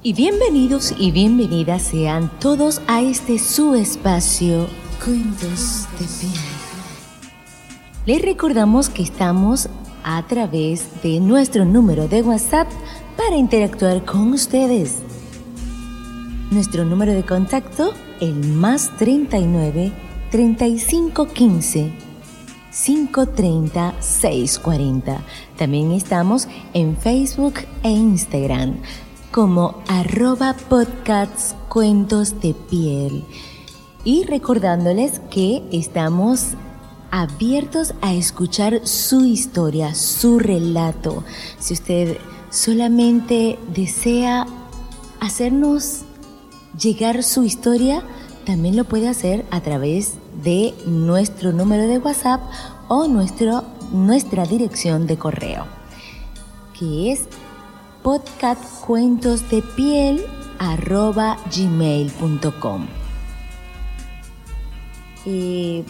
Y bienvenidos y bienvenidas sean todos a este su espacio Cuentos de Piel. Les recordamos que estamos a través de nuestro número de WhatsApp para interactuar con ustedes. Nuestro número de contacto, el más 39 3515 530 640. También estamos en Facebook e Instagram como arroba podcasts cuentos de piel. Y recordándoles que estamos abiertos a escuchar su historia, su relato. Si usted solamente desea hacernos llegar su historia, también lo puede hacer a través de nuestro número de WhatsApp o nuestro, nuestra dirección de correo, que es podcastcuentosdepiel.gmail.com eh,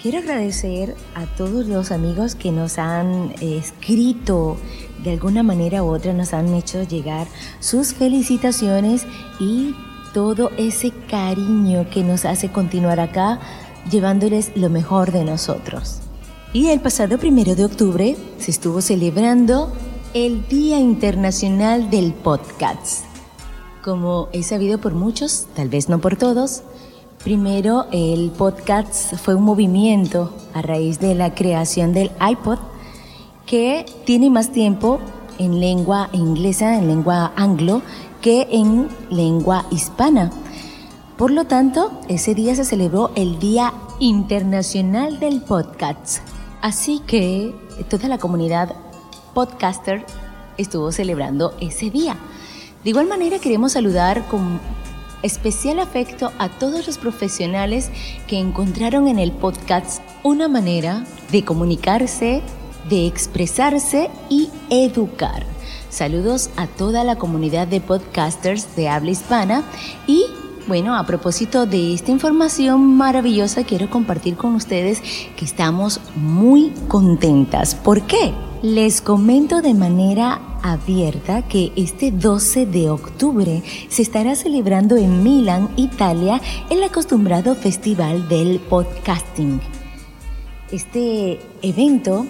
Quiero agradecer a todos los amigos que nos han escrito de alguna manera u otra, nos han hecho llegar sus felicitaciones y todo ese cariño que nos hace continuar acá llevándoles lo mejor de nosotros. Y el pasado primero de octubre se estuvo celebrando el Día Internacional del Podcast. Como he sabido por muchos, tal vez no por todos, primero el podcast fue un movimiento a raíz de la creación del iPod que tiene más tiempo en lengua inglesa, en lengua anglo, que en lengua hispana. Por lo tanto, ese día se celebró el Día Internacional del Podcast. Así que toda la comunidad podcaster estuvo celebrando ese día. De igual manera queremos saludar con especial afecto a todos los profesionales que encontraron en el podcast una manera de comunicarse, de expresarse y educar. Saludos a toda la comunidad de podcasters de habla hispana y bueno, a propósito de esta información maravillosa, quiero compartir con ustedes que estamos muy contentas. ¿Por qué? Les comento de manera abierta que este 12 de octubre se estará celebrando en Milán, Italia, el acostumbrado Festival del Podcasting. Este evento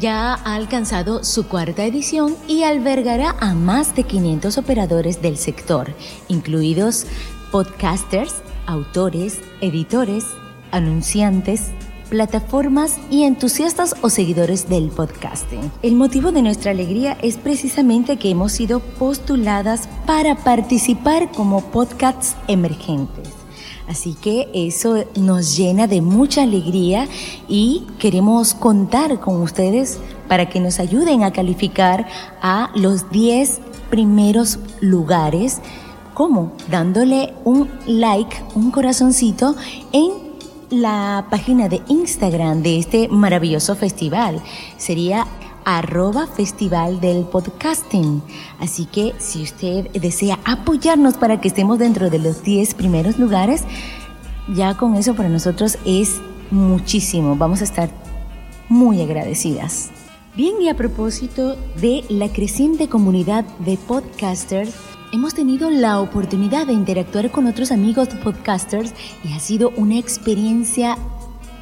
ya ha alcanzado su cuarta edición y albergará a más de 500 operadores del sector, incluidos podcasters, autores, editores, anunciantes, plataformas y entusiastas o seguidores del podcasting. El motivo de nuestra alegría es precisamente que hemos sido postuladas para participar como podcasts emergentes. Así que eso nos llena de mucha alegría y queremos contar con ustedes para que nos ayuden a calificar a los 10 primeros lugares ¿Cómo? Dándole un like, un corazoncito en la página de Instagram de este maravilloso festival. Sería arroba festival del podcasting. Así que si usted desea apoyarnos para que estemos dentro de los 10 primeros lugares, ya con eso para nosotros es muchísimo. Vamos a estar muy agradecidas. Bien, y a propósito de la creciente comunidad de podcasters, hemos tenido la oportunidad de interactuar con otros amigos podcasters y ha sido una experiencia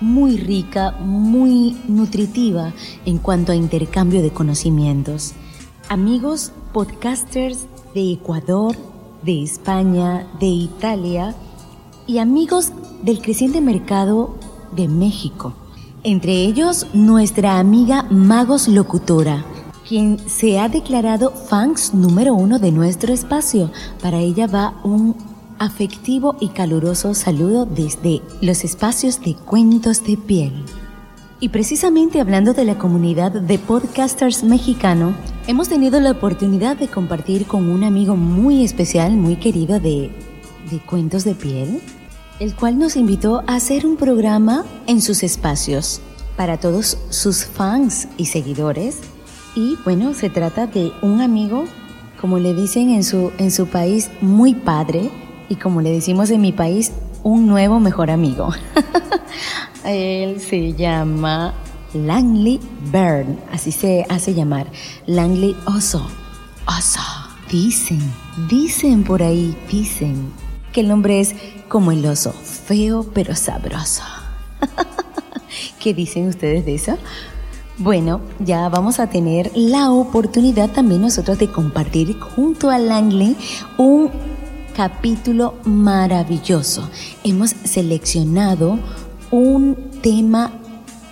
muy rica, muy nutritiva en cuanto a intercambio de conocimientos. Amigos podcasters de Ecuador, de España, de Italia y amigos del creciente mercado de México. Entre ellos, nuestra amiga Magos Locutora, quien se ha declarado fans número uno de nuestro espacio. Para ella va un afectivo y caluroso saludo desde los espacios de cuentos de piel. Y precisamente hablando de la comunidad de podcasters mexicano, hemos tenido la oportunidad de compartir con un amigo muy especial, muy querido de, de cuentos de piel, el cual nos invitó a hacer un programa en sus espacios para todos sus fans y seguidores y bueno, se trata de un amigo, como le dicen en su, en su país, muy padre, y como le decimos en mi país, un nuevo mejor amigo. Él se llama Langley Byrne, así se hace llamar. Langley Oso. Oso, Dicen, dicen por ahí, dicen que el hombre es como el oso, feo pero sabroso. ¿Qué dicen ustedes de eso? Bueno, ya vamos a tener la oportunidad también nosotros de compartir junto a Langley un capítulo maravilloso. Hemos seleccionado un tema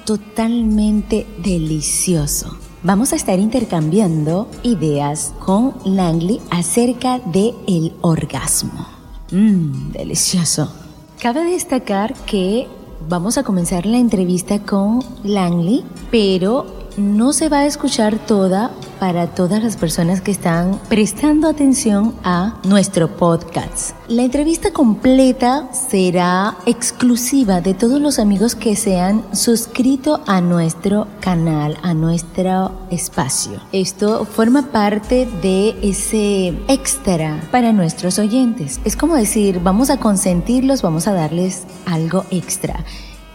totalmente delicioso. Vamos a estar intercambiando ideas con Langley acerca de el orgasmo. Mmm, delicioso. Cabe destacar que vamos a comenzar la entrevista con Langley, pero no se va a escuchar toda para todas las personas que están prestando atención a nuestro podcast. La entrevista completa será exclusiva de todos los amigos que se han suscrito a nuestro canal, a nuestro espacio. Esto forma parte de ese extra para nuestros oyentes. Es como decir, vamos a consentirlos, vamos a darles algo extra.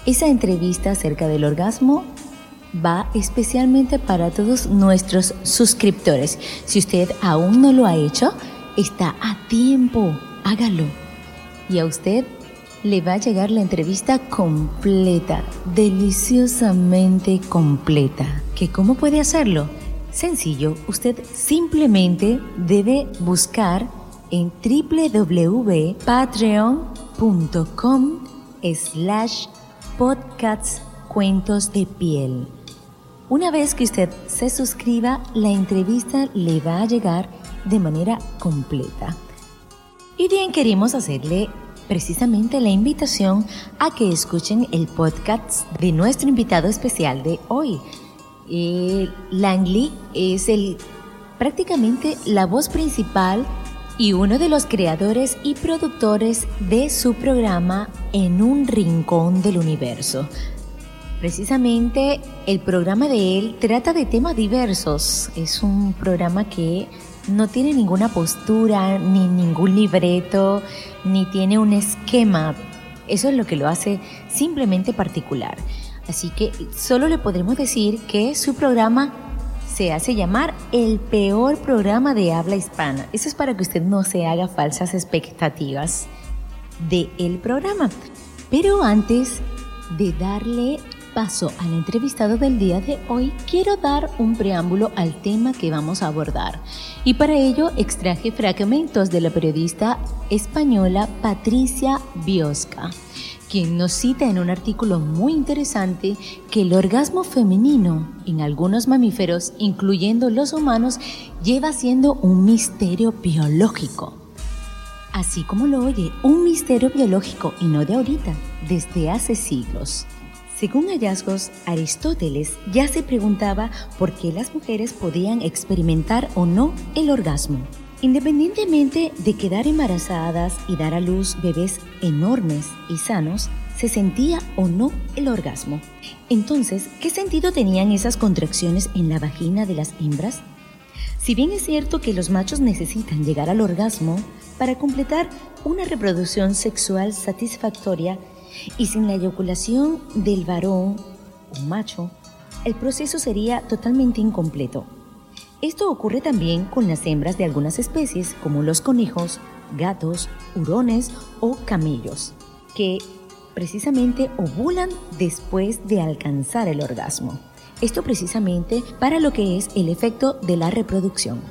Esa entrevista acerca del orgasmo va especialmente para todos nuestros suscriptores. Si usted aún no lo ha hecho, está a tiempo, hágalo. Y a usted le va a llegar la entrevista completa, deliciosamente completa. ¿Que cómo puede hacerlo? Sencillo, usted simplemente debe buscar en www.patreon.com slash podcasts cuentos de piel. Una vez que usted se suscriba, la entrevista le va a llegar de manera completa. Y bien, queremos hacerle precisamente la invitación a que escuchen el podcast de nuestro invitado especial de hoy. Eh, Langley es el, prácticamente la voz principal y uno de los creadores y productores de su programa En un Rincón del Universo. Precisamente el programa de él trata de temas diversos. Es un programa que no tiene ninguna postura, ni ningún libreto, ni tiene un esquema. Eso es lo que lo hace simplemente particular. Así que solo le podremos decir que su programa se hace llamar el peor programa de habla hispana. Eso es para que usted no se haga falsas expectativas de el programa. Pero antes de darle paso al entrevistado del día de hoy, quiero dar un preámbulo al tema que vamos a abordar. Y para ello extraje fragmentos de la periodista española Patricia Biosca, quien nos cita en un artículo muy interesante que el orgasmo femenino en algunos mamíferos, incluyendo los humanos, lleva siendo un misterio biológico. Así como lo oye, un misterio biológico y no de ahorita, desde hace siglos. Según hallazgos, Aristóteles ya se preguntaba por qué las mujeres podían experimentar o no el orgasmo. Independientemente de quedar embarazadas y dar a luz bebés enormes y sanos, se sentía o no el orgasmo. Entonces, ¿qué sentido tenían esas contracciones en la vagina de las hembras? Si bien es cierto que los machos necesitan llegar al orgasmo para completar una reproducción sexual satisfactoria, y sin la eyaculación del varón o macho, el proceso sería totalmente incompleto. Esto ocurre también con las hembras de algunas especies como los conejos, gatos, hurones o camellos, que precisamente ovulan después de alcanzar el orgasmo. Esto precisamente para lo que es el efecto de la reproducción.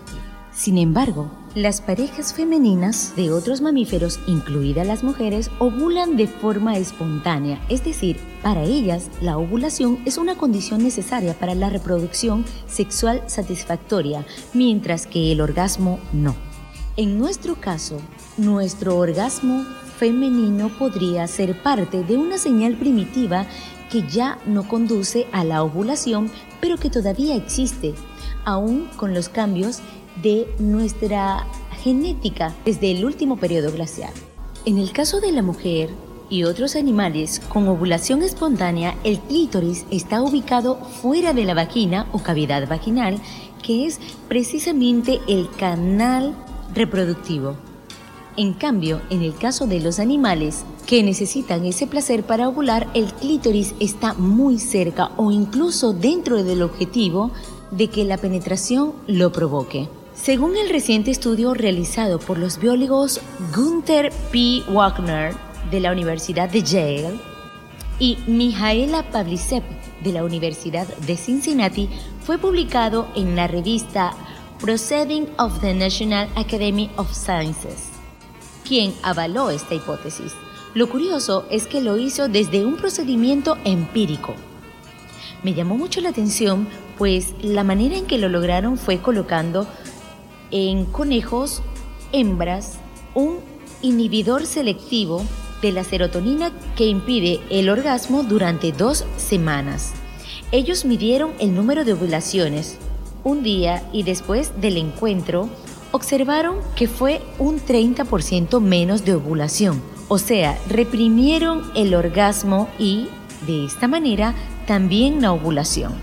Sin embargo, las parejas femeninas de otros mamíferos, incluidas las mujeres, ovulan de forma espontánea, es decir, para ellas la ovulación es una condición necesaria para la reproducción sexual satisfactoria, mientras que el orgasmo no. En nuestro caso, nuestro orgasmo femenino podría ser parte de una señal primitiva que ya no conduce a la ovulación, pero que todavía existe, aún con los cambios de nuestra genética desde el último periodo glacial. En el caso de la mujer y otros animales con ovulación espontánea, el clítoris está ubicado fuera de la vagina o cavidad vaginal, que es precisamente el canal reproductivo. En cambio, en el caso de los animales que necesitan ese placer para ovular, el clítoris está muy cerca o incluso dentro del objetivo de que la penetración lo provoque. Según el reciente estudio realizado por los biólogos Gunther P. Wagner de la Universidad de Yale y Mijaela Pavlicev de la Universidad de Cincinnati, fue publicado en la revista Proceeding of the National Academy of Sciences, quien avaló esta hipótesis. Lo curioso es que lo hizo desde un procedimiento empírico. Me llamó mucho la atención, pues la manera en que lo lograron fue colocando en conejos hembras un inhibidor selectivo de la serotonina que impide el orgasmo durante dos semanas. Ellos midieron el número de ovulaciones un día y después del encuentro observaron que fue un 30% menos de ovulación. O sea, reprimieron el orgasmo y, de esta manera, también la ovulación.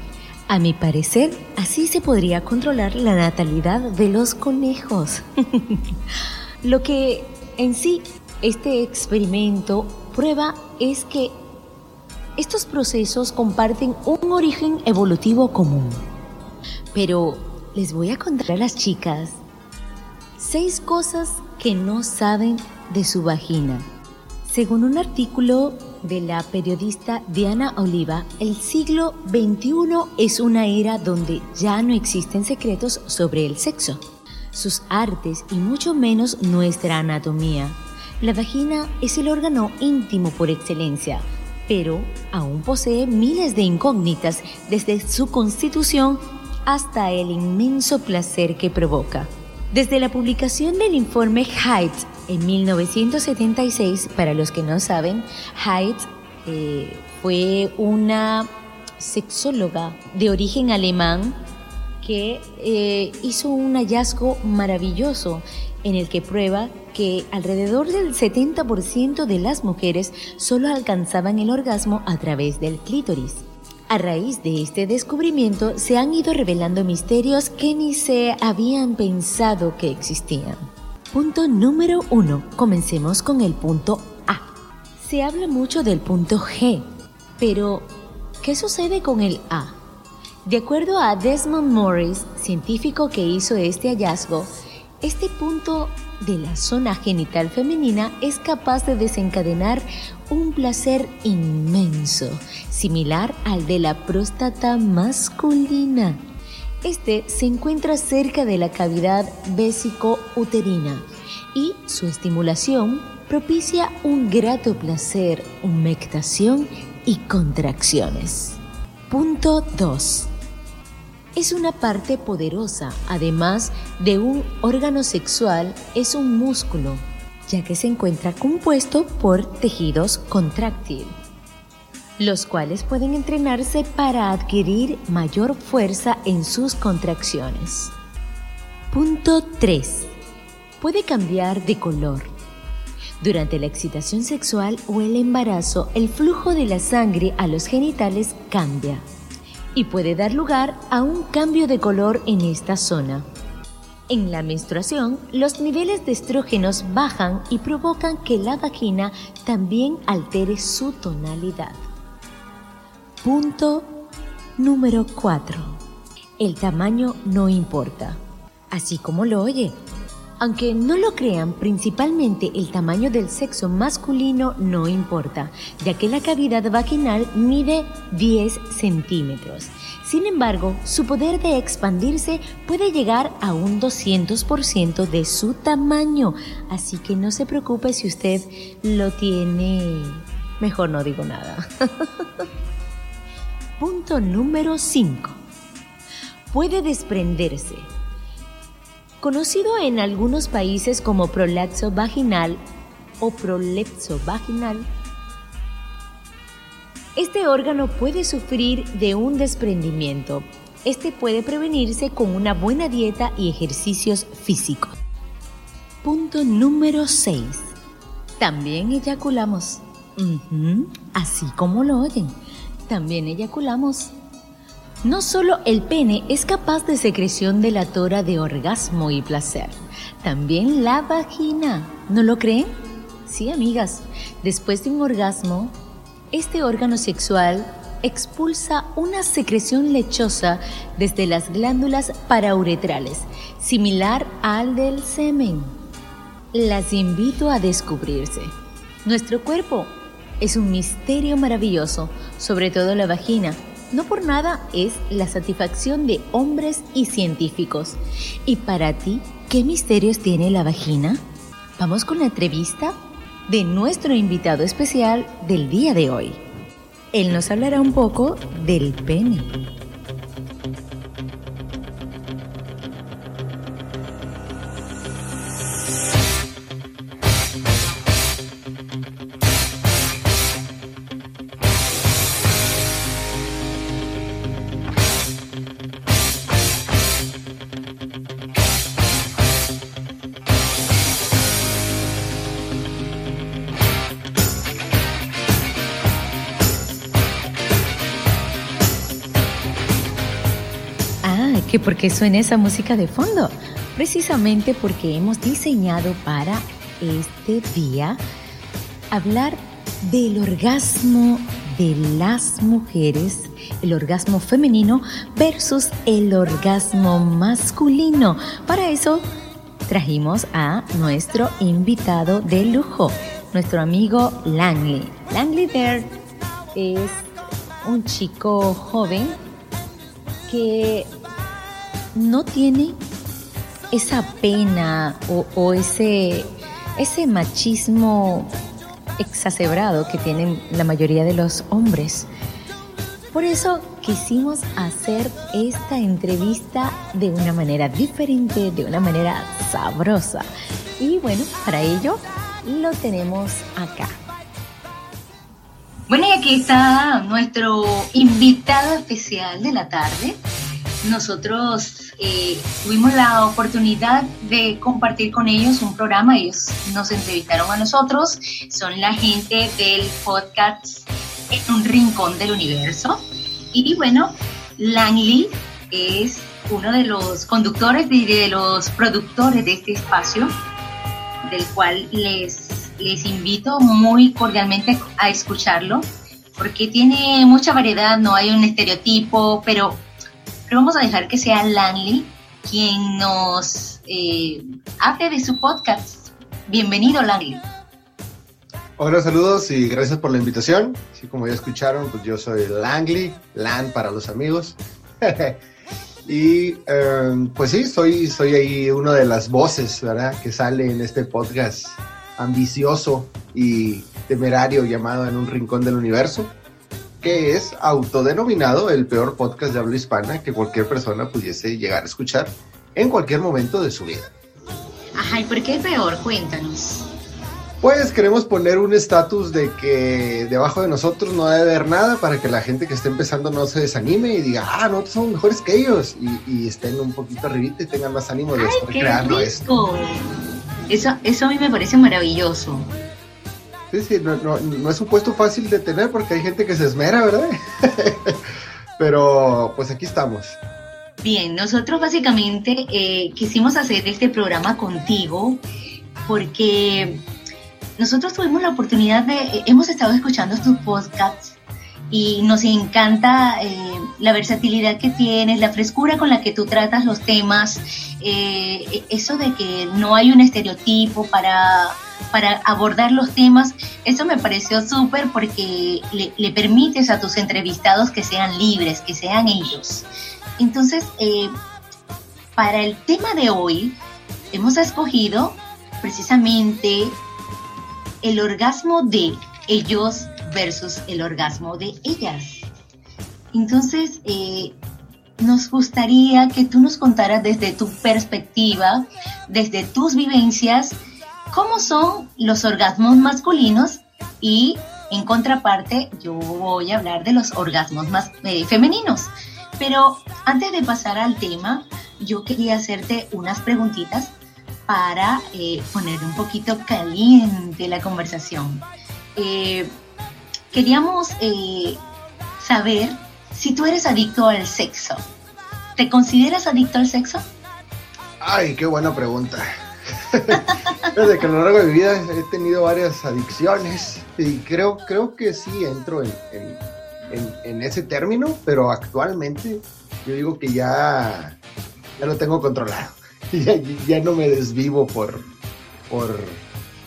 A mi parecer, así se podría controlar la natalidad de los conejos. Lo que en sí este experimento prueba es que estos procesos comparten un origen evolutivo común. Pero les voy a contar a las chicas seis cosas que no saben de su vagina. Según un artículo de la periodista Diana Oliva, el siglo XXI es una era donde ya no existen secretos sobre el sexo, sus artes y mucho menos nuestra anatomía. La vagina es el órgano íntimo por excelencia, pero aún posee miles de incógnitas desde su constitución hasta el inmenso placer que provoca. Desde la publicación del informe Height en 1976, para los que no saben, Height eh, fue una sexóloga de origen alemán que eh, hizo un hallazgo maravilloso en el que prueba que alrededor del 70% de las mujeres solo alcanzaban el orgasmo a través del clítoris. A raíz de este descubrimiento se han ido revelando misterios que ni se habían pensado que existían. Punto número 1. Comencemos con el punto A. Se habla mucho del punto G, pero ¿qué sucede con el A? De acuerdo a Desmond Morris, científico que hizo este hallazgo, este punto de la zona genital femenina es capaz de desencadenar un placer inmenso, similar al de la próstata masculina. Este se encuentra cerca de la cavidad vésico-uterina y su estimulación propicia un grato placer, humectación y contracciones. Punto 2 es una parte poderosa, además de un órgano sexual, es un músculo, ya que se encuentra compuesto por tejidos contráctil, los cuales pueden entrenarse para adquirir mayor fuerza en sus contracciones. Punto 3. Puede cambiar de color. Durante la excitación sexual o el embarazo, el flujo de la sangre a los genitales cambia y puede dar lugar a un cambio de color en esta zona. En la menstruación, los niveles de estrógenos bajan y provocan que la vagina también altere su tonalidad. Punto número 4. El tamaño no importa. Así como lo oye, aunque no lo crean, principalmente el tamaño del sexo masculino no importa, ya que la cavidad vaginal mide 10 centímetros. Sin embargo, su poder de expandirse puede llegar a un 200% de su tamaño, así que no se preocupe si usted lo tiene... Mejor no digo nada. Punto número 5. Puede desprenderse conocido en algunos países como prolapso vaginal o prolepso vaginal. Este órgano puede sufrir de un desprendimiento. Este puede prevenirse con una buena dieta y ejercicios físicos. Punto número 6. También eyaculamos. así como lo oyen. También eyaculamos. No solo el pene es capaz de secreción de la tora de orgasmo y placer, también la vagina. ¿No lo creen? Sí, amigas. Después de un orgasmo, este órgano sexual expulsa una secreción lechosa desde las glándulas parauretrales, similar al del semen. Las invito a descubrirse. Nuestro cuerpo es un misterio maravilloso, sobre todo la vagina. No por nada es la satisfacción de hombres y científicos. ¿Y para ti, qué misterios tiene la vagina? Vamos con la entrevista de nuestro invitado especial del día de hoy. Él nos hablará un poco del pene. Por qué suena esa música de fondo. Precisamente porque hemos diseñado para este día hablar del orgasmo de las mujeres, el orgasmo femenino versus el orgasmo masculino. Para eso trajimos a nuestro invitado de lujo, nuestro amigo Langley. Langley Baird es un chico joven que no tiene esa pena o, ese, ese machismo exacerbado que tienen la mayoría de los hombres. Por eso quisimos hacer esta entrevista de una manera diferente, de una manera sabrosa. Y bueno, para ello lo tenemos acá. Bueno, y aquí está nuestro invitado especial de la tarde. Nosotros eh, tuvimos la oportunidad de compartir con ellos un programa, ellos nos entrevistaron a nosotros, son la gente del podcast En un Rincón del Universo. Y bueno, Langley es uno de los conductores y de, los productores de este espacio, del cual les, les invito muy cordialmente a escucharlo, porque tiene mucha variedad, no hay un estereotipo, pero vamos a dejar que sea Lanley quien nos eh, hable de su podcast. Bienvenido, Lanley. Hola, saludos y gracias por la invitación. Así como ya escucharon, pues yo soy Langley, Lan para los amigos. y em, pues sí, soy, soy ahí una de las voces, ¿verdad? Que sale en este podcast ambicioso y temerario llamado En un Rincón del Universo que es autodenominado el peor podcast de habla hispana que cualquier persona pudiese llegar a escuchar en cualquier momento de su vida. Ajá, ¿y por qué peor? Cuéntanos. Pues queremos poner un estatus de que debajo de nosotros no debe haber nada para que la gente que esté empezando no se desanime y diga, ah, nosotros somos mejores que ellos y, estén un poquito arribita y tengan más ánimo de estar creando esto. Eso, eso a mí me parece maravilloso. Sí, sí, no, es un puesto fácil de tener porque hay gente que se esmera, ¿verdad? Pero pues aquí estamos. Bien, nosotros básicamente eh, quisimos hacer este programa contigo porque nosotros tuvimos la oportunidad de, eh, hemos estado escuchando tus podcasts y nos encanta eh, la versatilidad que tienes, la frescura con la que tú tratas los temas, eso de que no hay un estereotipo para para abordar los temas. Eso me pareció súper porque le, permites a tus entrevistados que sean libres, que sean ellos. Entonces, eh, para el tema de hoy, hemos escogido precisamente el orgasmo de ellos versus el orgasmo de ellas. Entonces, eh, nos gustaría que tú nos contaras desde tu perspectiva, desde tus vivencias, cómo son los orgasmos masculinos y en contraparte yo voy a hablar de los orgasmos más eh, femeninos. Pero antes de pasar al tema, yo quería hacerte unas preguntitas para eh, poner un poquito caliente la conversación. Queríamos saber si tú eres adicto al sexo. ¿Te consideras adicto al sexo? Ay, qué buena pregunta. Desde que a lo largo de mi vida he tenido varias adicciones y creo, creo que sí entro en, en, ese término, pero actualmente yo digo que ya, ya lo tengo controlado. Ya, ya no me desvivo por... por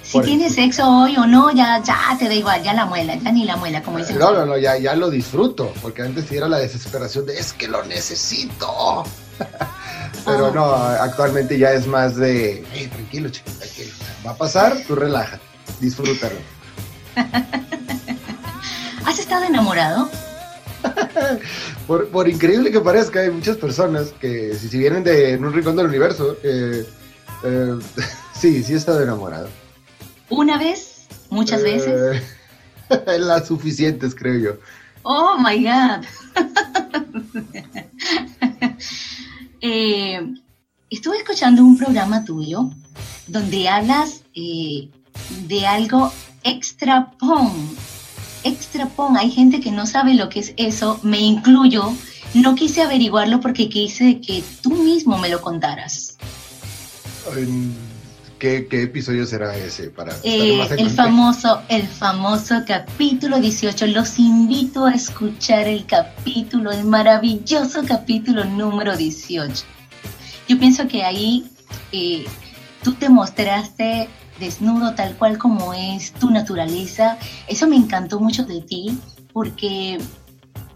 si tienes sexo hoy o no, ya, ya te da igual, ya la muela, ya ni la muela, como dicen. No, no, no, ya, ya lo disfruto, porque antes era la desesperación de es que lo necesito. Pero no, actualmente ya es más de, hey, tranquilo, chico, tranquilo. Va a pasar, tú relaja, disfrútalo. ¿Has estado enamorado? por, increíble que parezca, hay muchas personas que si, vienen de un rincón del universo, eh, eh, sí, sí he estado enamorado. ¿Una vez? ¿Muchas eh, veces? Las suficientes, creo yo. Oh, my God. estuve escuchando un programa tuyo donde hablas de algo extra pon. Hay gente que no sabe lo que es eso, me incluyo. No quise averiguarlo porque quise que tú mismo me lo contaras. ¿Qué, episodio será ese? Para eh, el famoso, el famoso capítulo 18. Los invito a escuchar el capítulo, el maravilloso capítulo número 18. Yo pienso que ahí eh, tú te mostraste desnudo tal cual como es tu naturaleza. Eso me encantó mucho de ti porque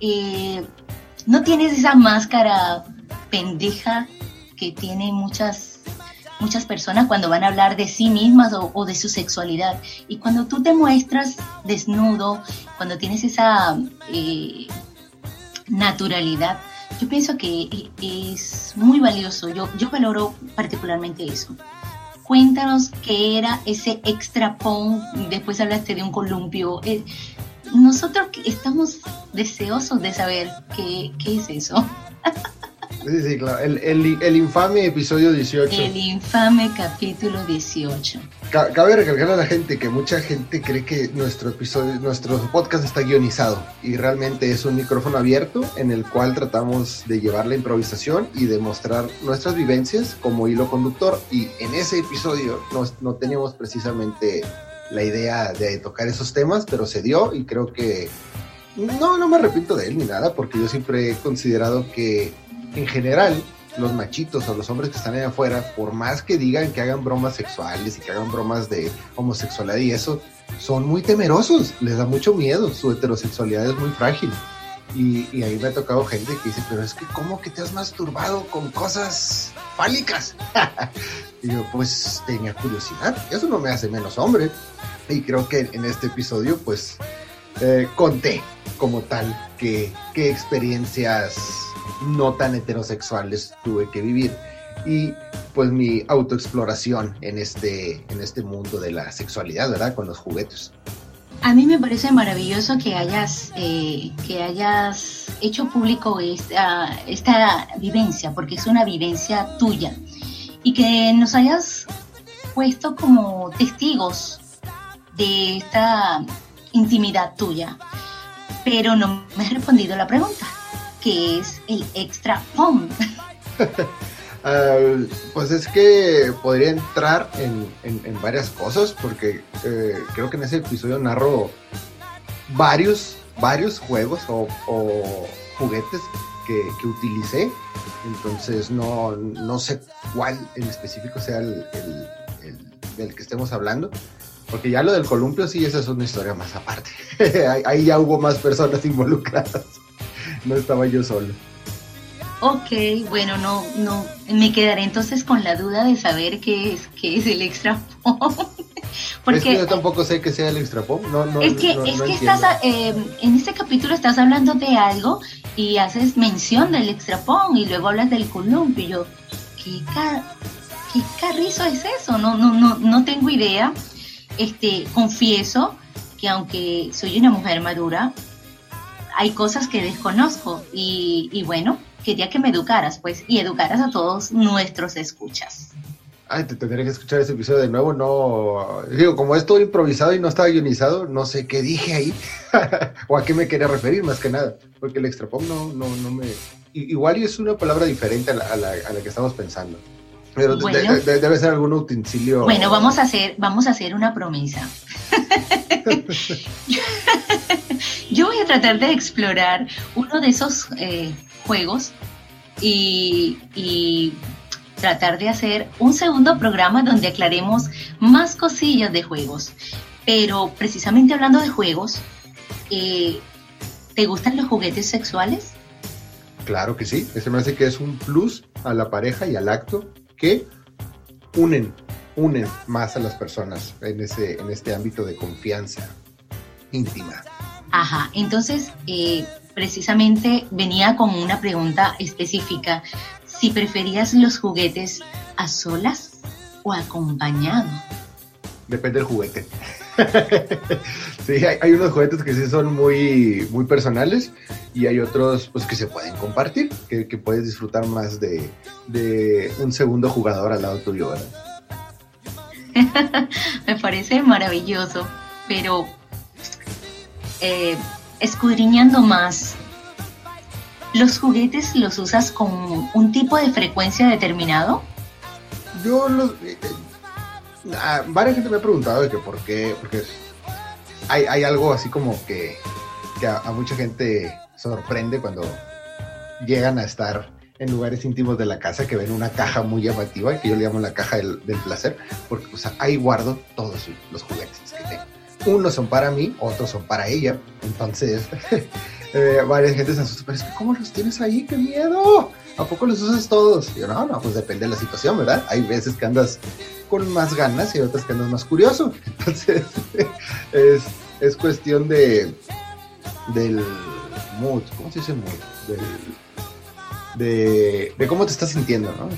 eh, no tienes esa máscara pendeja que tienen muchas, muchas personas cuando van a hablar de sí mismas o, de su sexualidad. Y cuando tú te muestras desnudo, cuando tienes esa eh, naturalidad, yo pienso que es muy valioso. Yo, yo valoro particularmente eso cuéntanos qué era ese extra pong, después hablaste de un columpio. Eh, nosotros estamos deseosos de saber qué, qué es eso. Sí, sí, claro. El, infame episodio 18. El infame capítulo 18. Cabe recalcar a la gente que mucha gente cree que nuestro episodio, nuestro podcast está guionizado y realmente es un micrófono abierto en el cual tratamos de llevar la improvisación y de mostrar nuestras vivencias como hilo conductor. Y en ese episodio no, no teníamos precisamente la idea de tocar esos temas, pero se dio y creo que no, no me arrepiento de él ni nada, porque yo siempre he considerado que en general, los machitos o los hombres que están allá afuera, por más que digan que hagan bromas sexuales y que hagan bromas de homosexualidad y eso, son muy temerosos, les da mucho miedo, su heterosexualidad es muy frágil. Y, ahí me ha tocado gente que dice, pero es que ¿cómo que te has masturbado con cosas fálicas? y yo, pues tenía curiosidad, eso no me hace menos hombre. Y creo que en este episodio, pues, eh, conté como tal qué experiencias no tan heterosexuales tuve que vivir. Y pues mi autoexploración en este, en este mundo de la sexualidad, ¿verdad? Con los juguetes. A mí me parece maravilloso que hayas, eh, que hayas hecho público esta, esta vivencia, porque es una vivencia tuya, y que nos hayas puesto como testigos de esta intimidad tuya. Pero no me has respondido la pregunta que es el extra pond? Ah, pues es que podría entrar en, varias cosas porque eh, creo que en ese episodio narro varios, varios juegos o, juguetes que, utilicé. Entonces no, no, sé cuál en específico sea el, del que estemos hablando. Porque ya lo del columpio sí, esa es una historia más aparte. ahí ya hubo más personas involucradas no estaba yo solo. Ok, bueno, no, no, me quedaré entonces con la duda de saber qué es, qué es el extra. Porque yo tampoco sé qué sea el extra pop. No, no, es que, es que estás, eh, en este capítulo estás hablando de algo y haces mención del extra pop y luego hablas del columpio. Y yo, ¿qué, qué carrizo es eso? No, no, no, no tengo idea. Este, confieso que aunque soy una mujer madura, hay cosas que desconozco y, bueno, quería que me educaras, pues, y educaras a todos nuestros escuchas. Ay, te tendré que escuchar ese episodio de nuevo, no, digo, como es todo improvisado y no estaba guionizado, no sé qué dije ahí, o a qué me quería referir más que nada, porque el extrapom no, no, no me, igual es una palabra diferente a la, que estamos pensando. Pero debe ser algún utensilio. Bueno, vamos a hacer, vamos a hacer una promesa. Yo voy a tratar de explorar uno de esos eh, juegos y, y tratar de hacer un segundo programa donde aclaremos más cosillas de juegos. Pero precisamente hablando de juegos, eh, ¿te gustan los juguetes sexuales? Claro que sí, ese me hace que es un plus a la pareja y al acto que unen, unen más a las personas en, ese, en este ámbito de confianza íntima. Ajá, entonces eh, precisamente venía con una pregunta específica si preferías los juguetes a solas o acompañado. Depende del juguete. sí, hay, unos juguetes que sí son muy, muy personales y hay otros pues, que se pueden compartir, que, puedes disfrutar más de, un segundo jugador al lado tuyo, Me parece maravilloso, pero eh, escudriñando más ¿Los juguetes los usas con un tipo de frecuencia determinado? Yo los... Ah, varias gente me ha preguntado de que por qué, porque hay, hay algo así como que, que a, mucha gente sorprende cuando llegan a estar en lugares íntimos de la casa que ven una caja muy llamativa, que yo le llamo la caja del, del placer, porque o sea, ahí guardo todos los juguetes que tengo. Unos son para mí, otros son para ella, entonces eh, varias gente se asusta, pero es que ¿cómo los tienes ahí? ¡Qué miedo! ¿A poco los usas todos? yo, no, no, pues depende de la situación, ¿verdad? Hay veces que andas con más ganas y otras que andas más curioso. Entonces, es, es cuestión de del mood, ¿cómo se dice mood? de, de cómo te estás sintiendo, ¿no?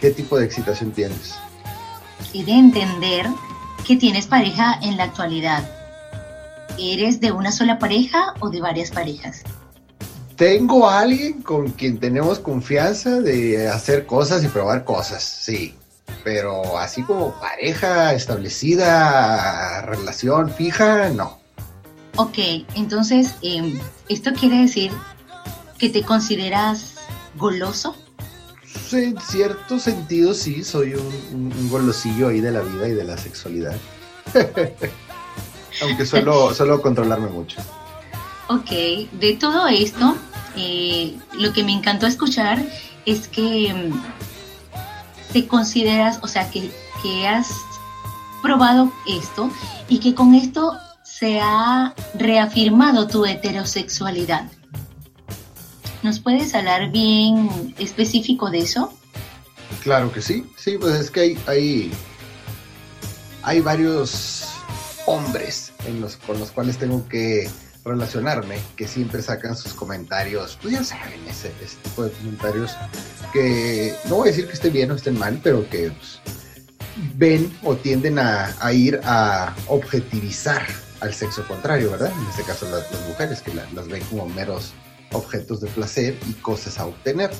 ¿Qué tipo de excitación tienes? Y de entender que tienes pareja en la actualidad ¿Eres de una sola pareja o de varias parejas? Tengo a alguien con quien tenemos confianza de hacer cosas y probar cosas, sí. Pero así como pareja establecida, relación fija, no. Ok, entonces, em, ¿esto quiere decir que te consideras goloso? En cierto sentido, sí, soy un, un golosillo ahí de la vida y de la sexualidad. Aunque suelo, solo controlarme mucho. Ok, de todo esto, eh, lo que me encantó escuchar es que mm, te consideras, o sea, que, que has probado esto y que con esto se ha reafirmado tu heterosexualidad. ¿Nos puedes hablar bien específico de eso? Claro que sí, sí, pues es que hay, hay, hay varios hombres en los, con los cuales tengo que relacionarme, que siempre sacan sus comentarios, pues ya saben, ese, tipo de comentarios que no voy a decir que estén bien o estén mal, pero que pues, ven o tienden a, ir a objetivizar al sexo contrario, ¿verdad? En este caso las, mujeres, que las ven como meros objetos de placer y cosas a obtener.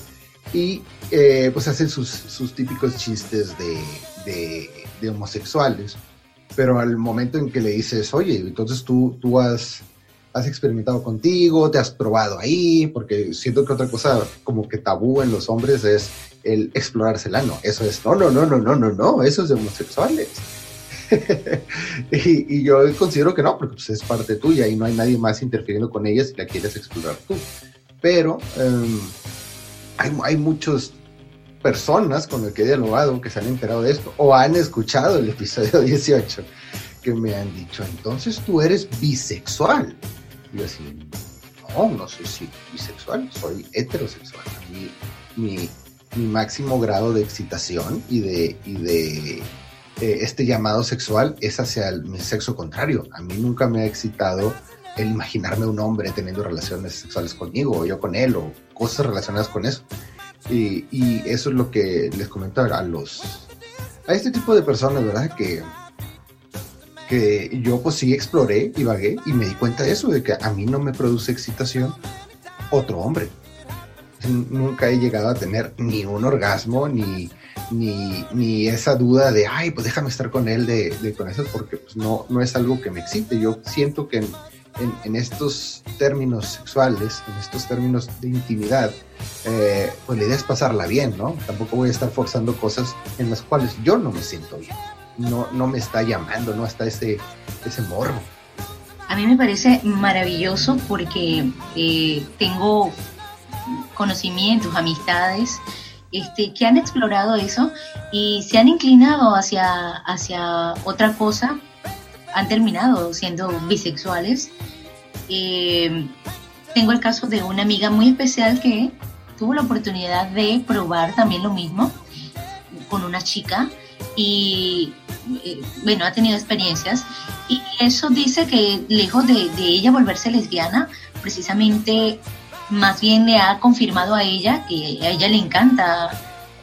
Y eh, pues hacen sus, sus típicos chistes de, de, de homosexuales pero al momento en que le dices, oye, entonces tú, tú has, has experimentado contigo, te has probado ahí, porque siento que otra cosa como que tabú en los hombres es el explorarse el ano. Eso es, no, no, no, no, no, no, no, eso es de homosexuales. y, yo considero que no, porque pues, es parte tuya y no hay nadie más interfiriendo con ella si la quieres explorar tú. Pero em, hay, hay muchos personas con las que he dialogado que se han enterado de esto o han escuchado el episodio 18 que me han dicho, entonces tú eres bisexual. Y así, no, no soy bisexual, soy heterosexual. Mi, mi, máximo grado de excitación y de, y de eh, este llamado sexual es hacia el, mi sexo contrario. A mí nunca me ha excitado el imaginarme un hombre teniendo relaciones sexuales conmigo, o yo con él, o cosas relacionadas con eso. Y, eso es lo que les comentaba a los a este tipo de personas, ¿verdad? Que, que yo pues sí exploré y vagué y me di cuenta de eso, de que a mí no me produce excitación otro hombre. Nunca he llegado a tener ni un orgasmo, ni, ni, esa duda de, ay, pues déjame estar con él de, con eso, porque pues no, no es algo que me excite. Yo siento que en, estos términos sexuales, en estos términos de intimidad, eh, pues la idea es pasarla bien, ¿no? Tampoco voy a estar forzando cosas en las cuales yo no me siento bien. No, no me está llamando, no está ese, ese morbo. a mí me parece maravilloso porque eh, tengo conocimientos, amistades este, que han explorado eso y se han inclinado hacia, hacia otra cosa, han terminado siendo bisexuales. Eh, tengo el caso de una amiga muy especial que tuvo la oportunidad de probar también lo mismo con una chica y eh, bueno, ha tenido experiencias y eso dice que lejos de, ella volverse lesbiana, precisamente más bien le ha confirmado a ella que a ella le encanta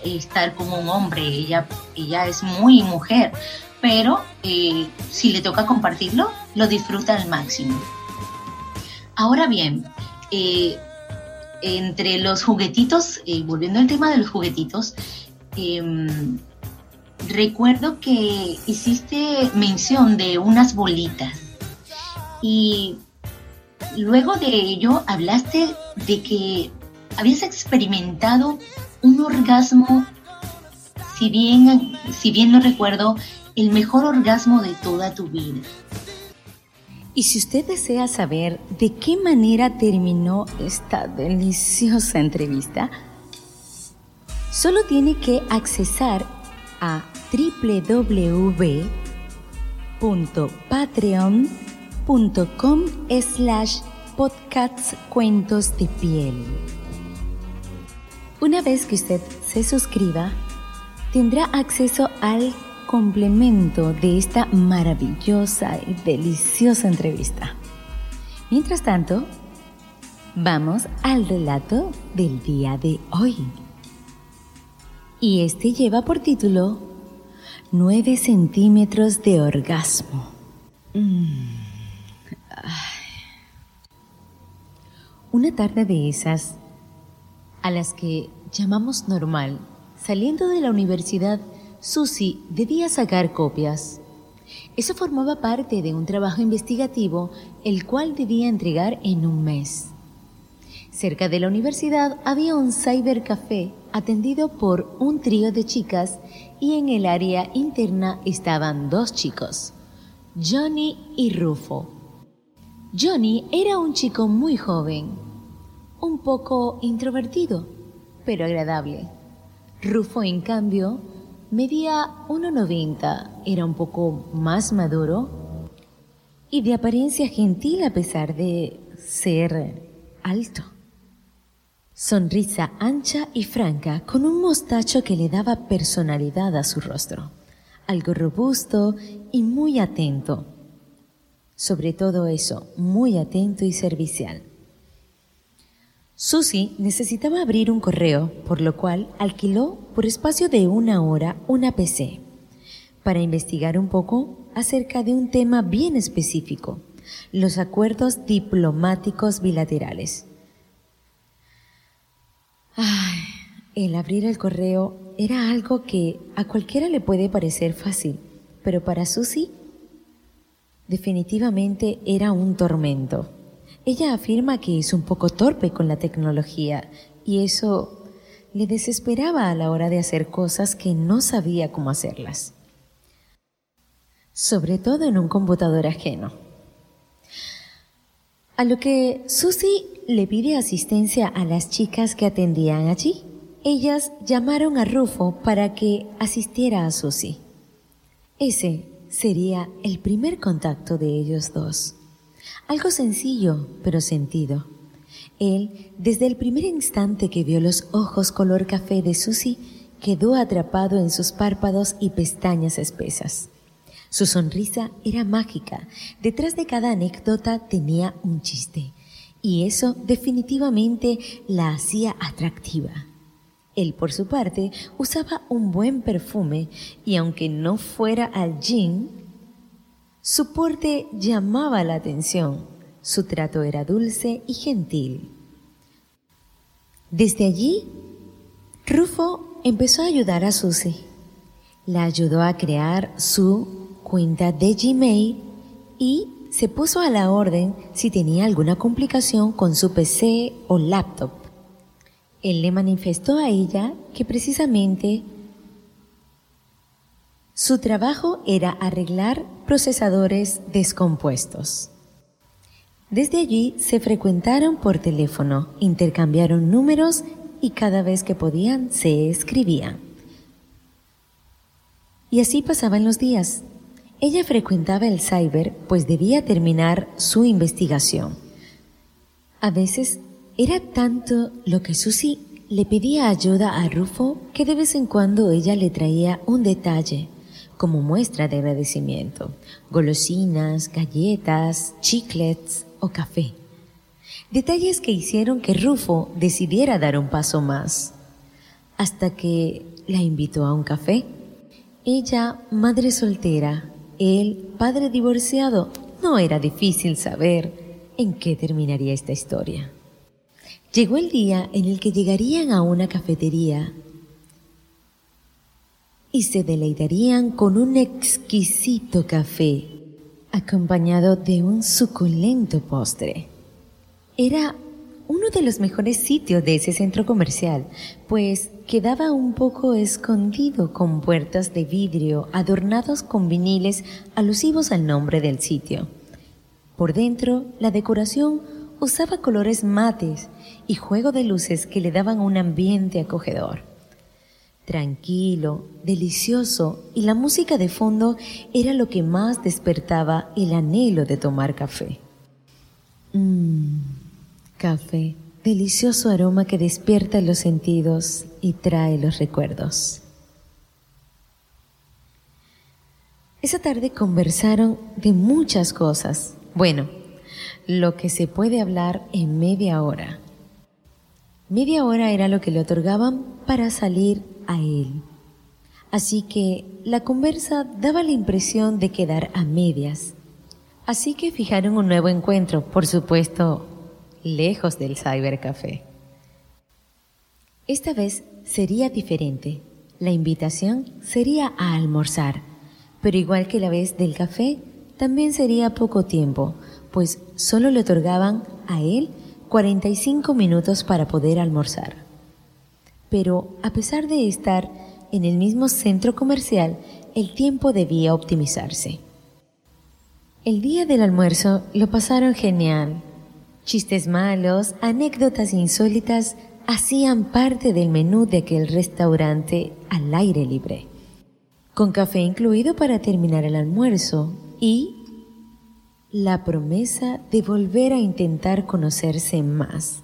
estar como un hombre, ella, ella es muy mujer, pero eh, si le toca compartirlo, lo disfruta al máximo. Ahora bien, eh, entre los juguetitos, volviendo al tema de los juguetitos, em, recuerdo que hiciste mención de unas bolitas y luego de ello hablaste de que habías experimentado un orgasmo, si bien, si bien no recuerdo, el mejor orgasmo de toda tu vida. Y si usted desea saber de qué manera terminó esta deliciosa entrevista, solo tiene que accesar a www.patreon.com slash podcasts cuentos de piel. Una vez que usted se suscriba, tendrá acceso al complemento de esta maravillosa y deliciosa entrevista. Mientras tanto, vamos al relato del día de hoy. Y este lleva por título 9 centímetros de orgasmo. Mm. Una tarde de esas, a las que llamamos normal, saliendo de la universidad, Susi debía sacar copias. Eso formaba parte de un trabajo investigativo el cual debía entregar en un mes. Cerca de la universidad había un cybercafé atendido por un trío de chicas y en el área interna estaban dos chicos, Johnny y Rufo. Johnny era un chico muy joven, un poco introvertido, pero agradable. Rufo, en cambio, Medía 1,90, era un poco más maduro y de apariencia gentil a pesar de ser alto. Sonrisa ancha y franca con un mostacho que le daba personalidad a su rostro. Algo robusto y muy atento. Sobre todo eso, muy atento y servicial. Susie necesitaba abrir un correo, por lo cual alquiló por espacio de una hora una PC para investigar un poco acerca de un tema bien específico, los acuerdos diplomáticos bilaterales. Ay, el abrir el correo era algo que a cualquiera le puede parecer fácil, pero para Susie definitivamente era un tormento. Ella afirma que es un poco torpe con la tecnología y eso le desesperaba a la hora de hacer cosas que no sabía cómo hacerlas. Sobre todo en un computador ajeno. A lo que Susie le pide asistencia a las chicas que atendían allí. Ellas llamaron a Rufo para que asistiera a Susie. Ese sería el primer contacto de ellos dos. Algo sencillo, pero sentido. Él, desde el primer instante que vio los ojos color café de Susie, quedó atrapado en sus párpados y pestañas espesas. Su sonrisa era mágica. Detrás de cada anécdota tenía un chiste. Y eso definitivamente la hacía atractiva. Él, por su parte, usaba un buen perfume y aunque no fuera al jean, su porte llamaba la atención, su trato era dulce y gentil. Desde allí, Rufo empezó a ayudar a Susie. La ayudó a crear su cuenta de Gmail y se puso a la orden si tenía alguna complicación con su PC o laptop. Él le manifestó a ella que precisamente su trabajo era arreglar procesadores descompuestos. Desde allí se frecuentaron por teléfono, intercambiaron números y cada vez que podían se escribían. Y así pasaban los días. Ella frecuentaba el cyber pues debía terminar su investigación. A veces era tanto lo que Susie le pedía ayuda a Rufo que de vez en cuando ella le traía un detalle como muestra de agradecimiento, golosinas, galletas, chiclets o café. Detalles que hicieron que Rufo decidiera dar un paso más, hasta que la invitó a un café. Ella, madre soltera, él, padre divorciado, no era difícil saber en qué terminaría esta historia. Llegó el día en el que llegarían a una cafetería y se deleitarían con un exquisito café acompañado de un suculento postre. Era uno de los mejores sitios de ese centro comercial, pues quedaba un poco escondido con puertas de vidrio adornados con viniles alusivos al nombre del sitio. Por dentro, la decoración usaba colores mates y juego de luces que le daban un ambiente acogedor tranquilo, delicioso, y la música de fondo era lo que más despertaba el anhelo de tomar café. Mmm, café, delicioso aroma que despierta los sentidos y trae los recuerdos. Esa tarde conversaron de muchas cosas. Bueno, lo que se puede hablar en media hora. Media hora era lo que le otorgaban para salir a él. Así que la conversa daba la impresión de quedar a medias. Así que fijaron un nuevo encuentro, por supuesto, lejos del cybercafé. Esta vez sería diferente. La invitación sería a almorzar, pero igual que la vez del café, también sería poco tiempo, pues solo le otorgaban a él 45 minutos para poder almorzar pero a pesar de estar en el mismo centro comercial, el tiempo debía optimizarse. El día del almuerzo lo pasaron genial. Chistes malos, anécdotas insólitas hacían parte del menú de aquel restaurante al aire libre, con café incluido para terminar el almuerzo y la promesa de volver a intentar conocerse más,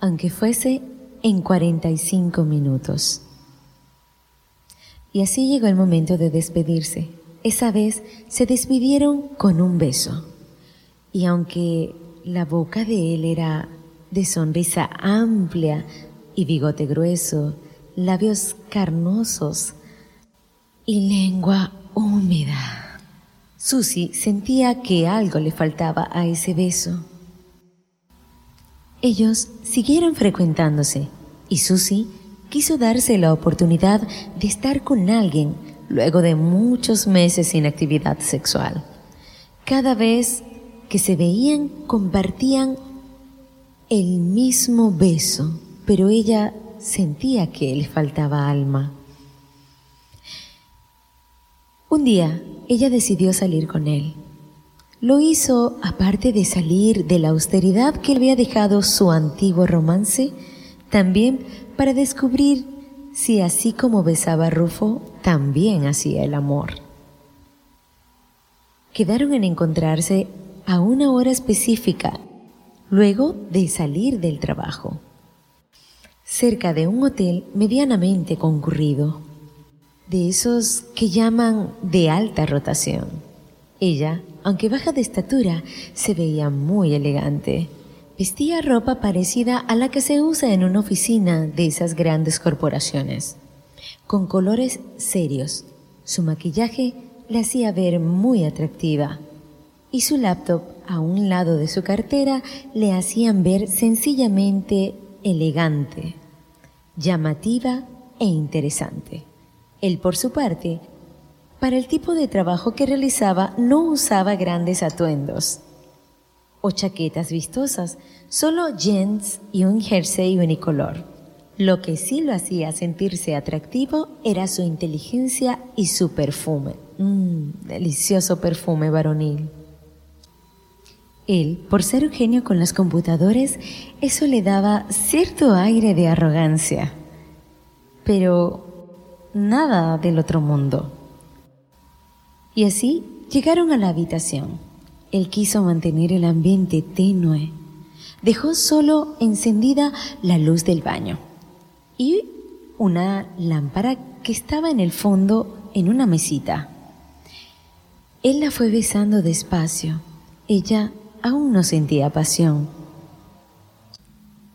aunque fuese en 45 minutos. Y así llegó el momento de despedirse. Esa vez se despidieron con un beso. Y aunque la boca de él era de sonrisa amplia y bigote grueso, labios carnosos y lengua húmeda, Susie sentía que algo le faltaba a ese beso. Ellos siguieron frecuentándose y Susie quiso darse la oportunidad de estar con alguien luego de muchos meses sin actividad sexual. Cada vez que se veían compartían el mismo beso, pero ella sentía que le faltaba alma. Un día ella decidió salir con él lo hizo aparte de salir de la austeridad que le había dejado su antiguo romance, también para descubrir si así como besaba Rufo, también hacía el amor. Quedaron en encontrarse a una hora específica, luego de salir del trabajo, cerca de un hotel medianamente concurrido, de esos que llaman de alta rotación. Ella, aunque baja de estatura, se veía muy elegante. Vestía ropa parecida a la que se usa en una oficina de esas grandes corporaciones, con colores serios. Su maquillaje la hacía ver muy atractiva y su laptop a un lado de su cartera le hacían ver sencillamente elegante, llamativa e interesante. Él, por su parte, para el tipo de trabajo que realizaba no usaba grandes atuendos o chaquetas vistosas, solo jeans y un jersey unicolor. Lo que sí lo hacía sentirse atractivo era su inteligencia y su perfume. Mmm, delicioso perfume varonil. Él, por ser un genio con los computadores, eso le daba cierto aire de arrogancia. Pero nada del otro mundo. Y así llegaron a la habitación. Él quiso mantener el ambiente tenue. Dejó solo encendida la luz del baño y una lámpara que estaba en el fondo en una mesita. Él la fue besando despacio. Ella aún no sentía pasión.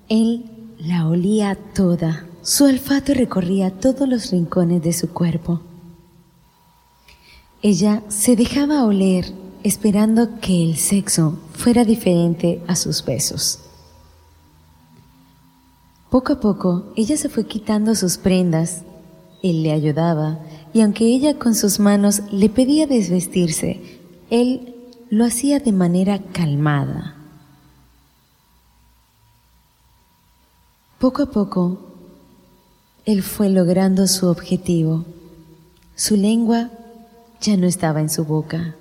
Él la olía toda. Su olfato recorría todos los rincones de su cuerpo. Ella se dejaba oler esperando que el sexo fuera diferente a sus besos. Poco a poco ella se fue quitando sus prendas. Él le ayudaba y aunque ella con sus manos le pedía desvestirse, él lo hacía de manera calmada. Poco a poco, él fue logrando su objetivo. Su lengua ya no estaba en su boca.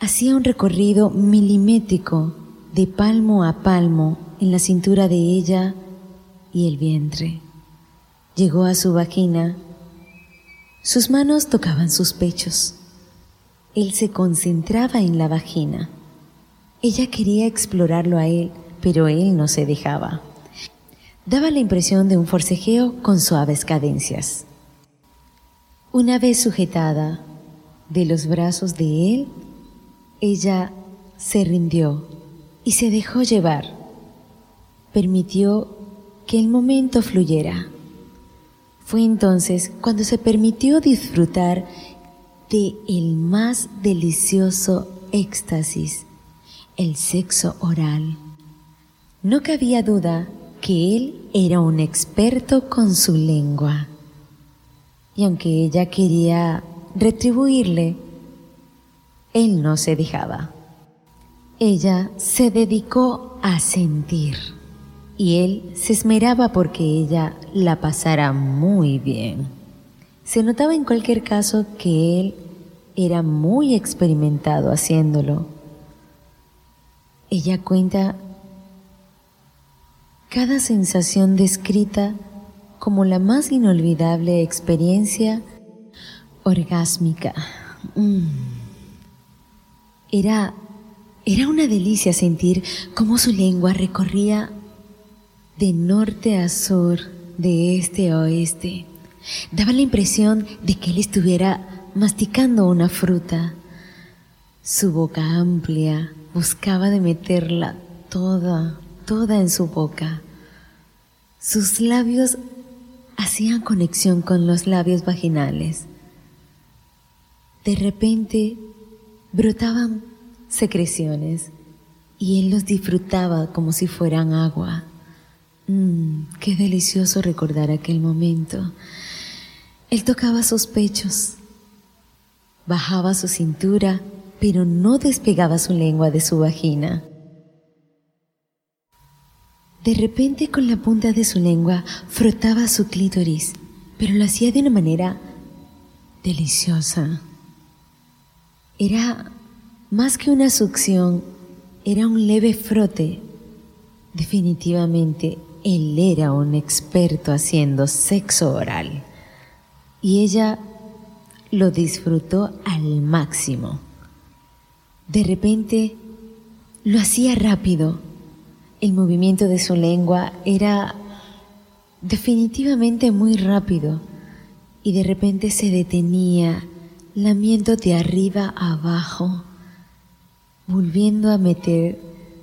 Hacía un recorrido milimétrico de palmo a palmo en la cintura de ella y el vientre. Llegó a su vagina. Sus manos tocaban sus pechos. Él se concentraba en la vagina. Ella quería explorarlo a él, pero él no se dejaba. Daba la impresión de un forcejeo con suaves cadencias. Una vez sujetada de los brazos de él, ella se rindió y se dejó llevar. Permitió que el momento fluyera. Fue entonces cuando se permitió disfrutar de el más delicioso éxtasis, el sexo oral. No cabía duda que él era un experto con su lengua y aunque ella quería retribuirle, él no se dejaba. Ella se dedicó a sentir y él se esmeraba porque ella la pasara muy bien. Se notaba en cualquier caso que él era muy experimentado haciéndolo. Ella cuenta cada sensación descrita como la más inolvidable experiencia orgásmica. Mm. Era, era una delicia sentir cómo su lengua recorría de norte a sur, de este a oeste. Daba la impresión de que él estuviera masticando una fruta. Su boca amplia buscaba de meterla toda, toda en su boca. Sus labios hacían conexión con los labios vaginales. De repente brotaban secreciones y él los disfrutaba como si fueran agua. Mmm, qué delicioso recordar aquel momento. Él tocaba sus pechos, bajaba su cintura, pero no despegaba su lengua de su vagina. De repente con la punta de su lengua frotaba su clítoris, pero lo hacía de una manera deliciosa. Era más que una succión, era un leve frote. Definitivamente él era un experto haciendo sexo oral y ella lo disfrutó al máximo. De repente lo hacía rápido el movimiento de su lengua era definitivamente muy rápido y de repente se detenía, lamiendo de arriba a abajo, volviendo a meter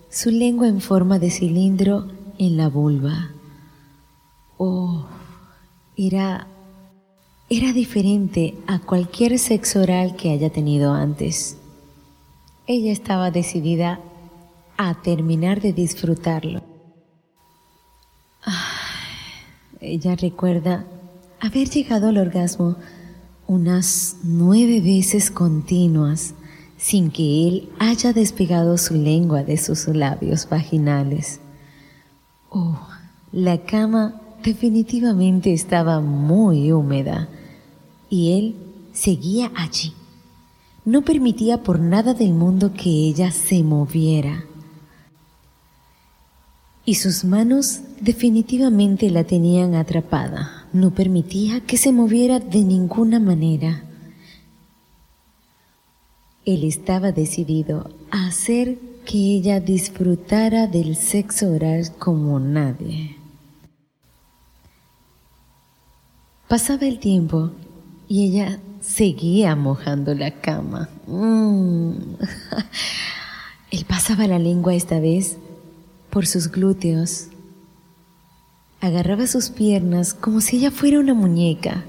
su lengua en forma de cilindro en la vulva. Oh, era, era diferente a cualquier sexo oral que haya tenido antes. Ella estaba decidida a terminar de disfrutarlo. ella recuerda haber llegado al orgasmo unas nueve veces continuas sin que él haya despegado su lengua de sus labios vaginales. Oh, la cama definitivamente estaba muy húmeda y él seguía allí no permitía por nada del mundo que ella se moviera. Y sus manos definitivamente la tenían atrapada. No permitía que se moviera de ninguna manera. Él estaba decidido a hacer que ella disfrutara del sexo oral como nadie. Pasaba el tiempo y ella seguía mojando la cama. Mm. Él pasaba la lengua esta vez por sus glúteos. Agarraba sus piernas como si ella fuera una muñeca.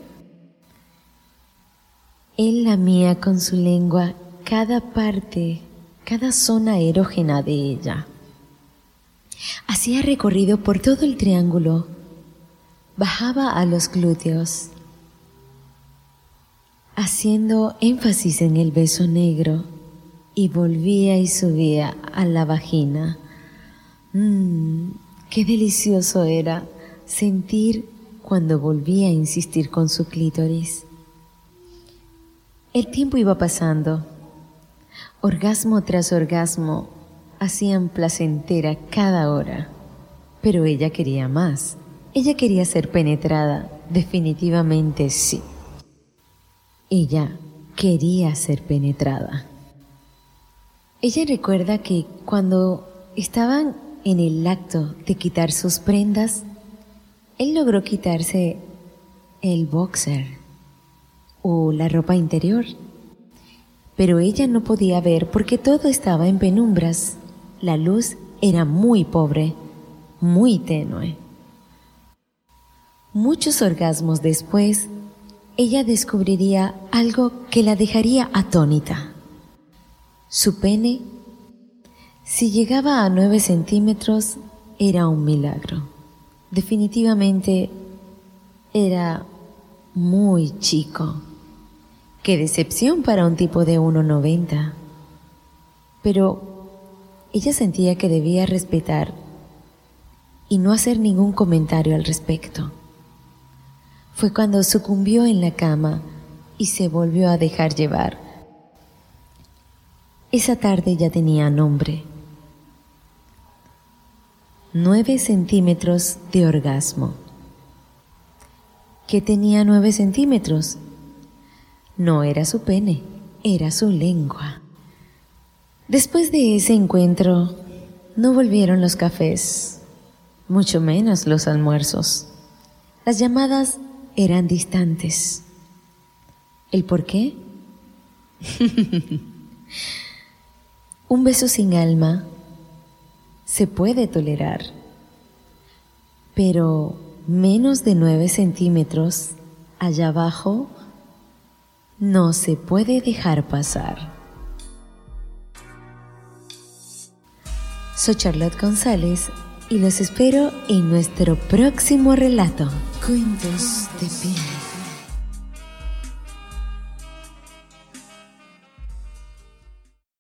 Él lamía con su lengua cada parte, cada zona erógena de ella. Hacía recorrido por todo el triángulo. Bajaba a los glúteos haciendo énfasis en el beso negro y volvía y subía a la vagina. Mmm, qué delicioso era sentir cuando volvía a insistir con su clítoris. El tiempo iba pasando. Orgasmo tras orgasmo hacían placentera cada hora. Pero ella quería más. Ella quería ser penetrada. Definitivamente sí. Ella quería ser penetrada. Ella recuerda que cuando estaban en el acto de quitar sus prendas, él logró quitarse el boxer o la ropa interior, pero ella no podía ver porque todo estaba en penumbras. La luz era muy pobre, muy tenue. Muchos orgasmos después, ella descubriría algo que la dejaría atónita. Su pene, si llegaba a nueve centímetros, era un milagro. Definitivamente era muy chico. Qué decepción para un tipo de 1,90. Pero ella sentía que debía respetar y no hacer ningún comentario al respecto fue cuando sucumbió en la cama y se volvió a dejar llevar. Esa tarde ya tenía nombre. Nueve centímetros de orgasmo. ¿Qué tenía nueve centímetros? No era su pene, era su lengua. Después de ese encuentro, no volvieron los cafés, mucho menos los almuerzos. Las llamadas eran distantes. ¿El por qué? Un beso sin alma se puede tolerar, pero menos de nueve centímetros allá abajo no se puede dejar pasar. Soy Charlotte González y los espero en nuestro próximo relato. Cuentos de piel.